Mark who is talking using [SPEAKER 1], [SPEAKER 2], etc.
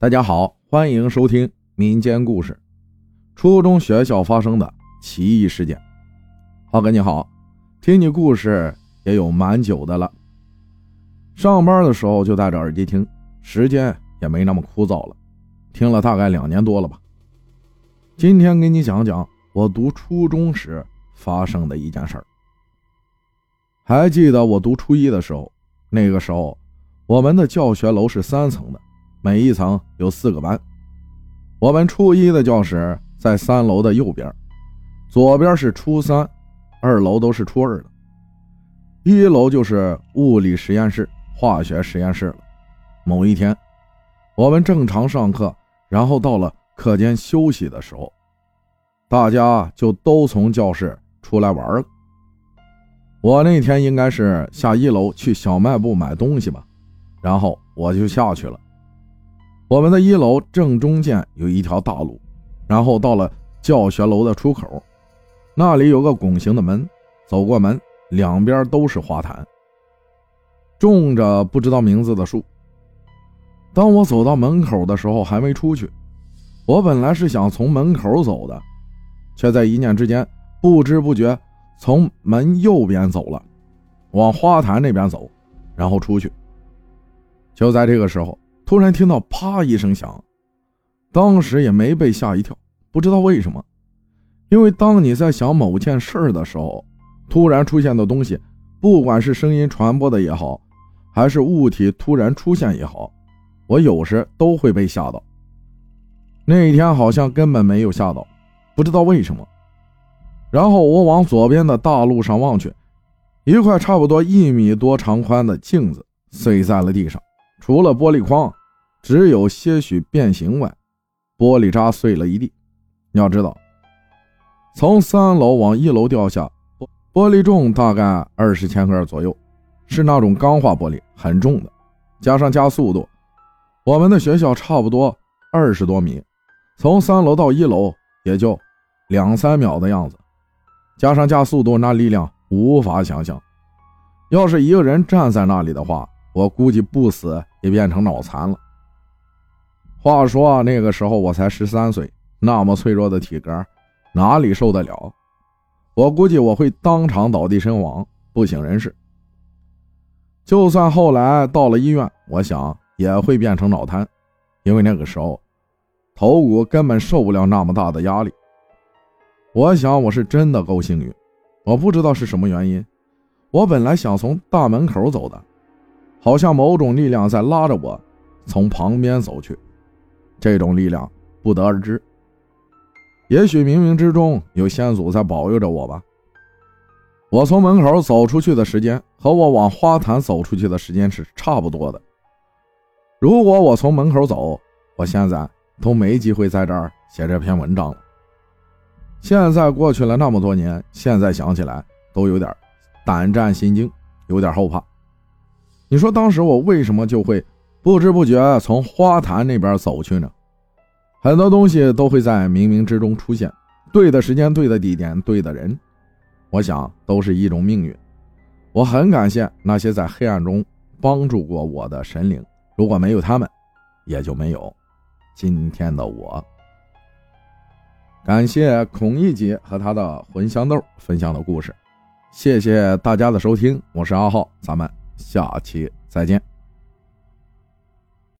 [SPEAKER 1] 大家好，欢迎收听民间故事。初中学校发生的奇异事件。浩哥你好，听你故事也有蛮久的了。上班的时候就戴着耳机听，时间也没那么枯燥了，听了大概两年多了吧。今天给你讲讲我读初中时发生的一件事儿。还记得我读初一的时候，那个时候我们的教学楼是三层的。每一层有四个班，我们初一的教室在三楼的右边，左边是初三，二楼都是初二的，一楼就是物理实验室、化学实验室了。某一天，我们正常上课，然后到了课间休息的时候，大家就都从教室出来玩了。我那天应该是下一楼去小卖部买东西吧，然后我就下去了。我们的一楼正中间有一条大路，然后到了教学楼的出口，那里有个拱形的门。走过门，两边都是花坛，种着不知道名字的树。当我走到门口的时候，还没出去。我本来是想从门口走的，却在一念之间，不知不觉从门右边走了，往花坛那边走，然后出去。就在这个时候。突然听到“啪”一声响，当时也没被吓一跳，不知道为什么。因为当你在想某件事的时候，突然出现的东西，不管是声音传播的也好，还是物体突然出现也好，我有时都会被吓到。那一天好像根本没有吓到，不知道为什么。然后我往左边的大路上望去，一块差不多一米多长宽的镜子碎在了地上，除了玻璃框。只有些许变形外，玻璃渣碎了一地。要知道，从三楼往一楼掉下，玻璃重大概二十千克左右，是那种钢化玻璃，很重的。加上加速度，我们的学校差不多二十多米，从三楼到一楼也就两三秒的样子。加上加速度，那力量无法想象。要是一个人站在那里的话，我估计不死也变成脑残了。话说那个时候我才十三岁，那么脆弱的体格，哪里受得了？我估计我会当场倒地身亡，不省人事。就算后来到了医院，我想也会变成脑瘫，因为那个时候头骨根本受不了那么大的压力。我想我是真的够幸运，我不知道是什么原因，我本来想从大门口走的，好像某种力量在拉着我从旁边走去。这种力量不得而知，也许冥冥之中有先祖在保佑着我吧。我从门口走出去的时间和我往花坛走出去的时间是差不多的。如果我从门口走，我现在都没机会在这儿写这篇文章了。现在过去了那么多年，现在想起来都有点胆战心惊，有点后怕。你说当时我为什么就会？不知不觉从花坛那边走去呢，很多东西都会在冥冥之中出现，对的时间、对的地点、对的人，我想都是一种命运。我很感谢那些在黑暗中帮助过我的神灵，如果没有他们，也就没有今天的我。感谢孔乙己和他的魂香豆分享的故事，谢谢大家的收听，我是阿浩，咱们下期再见。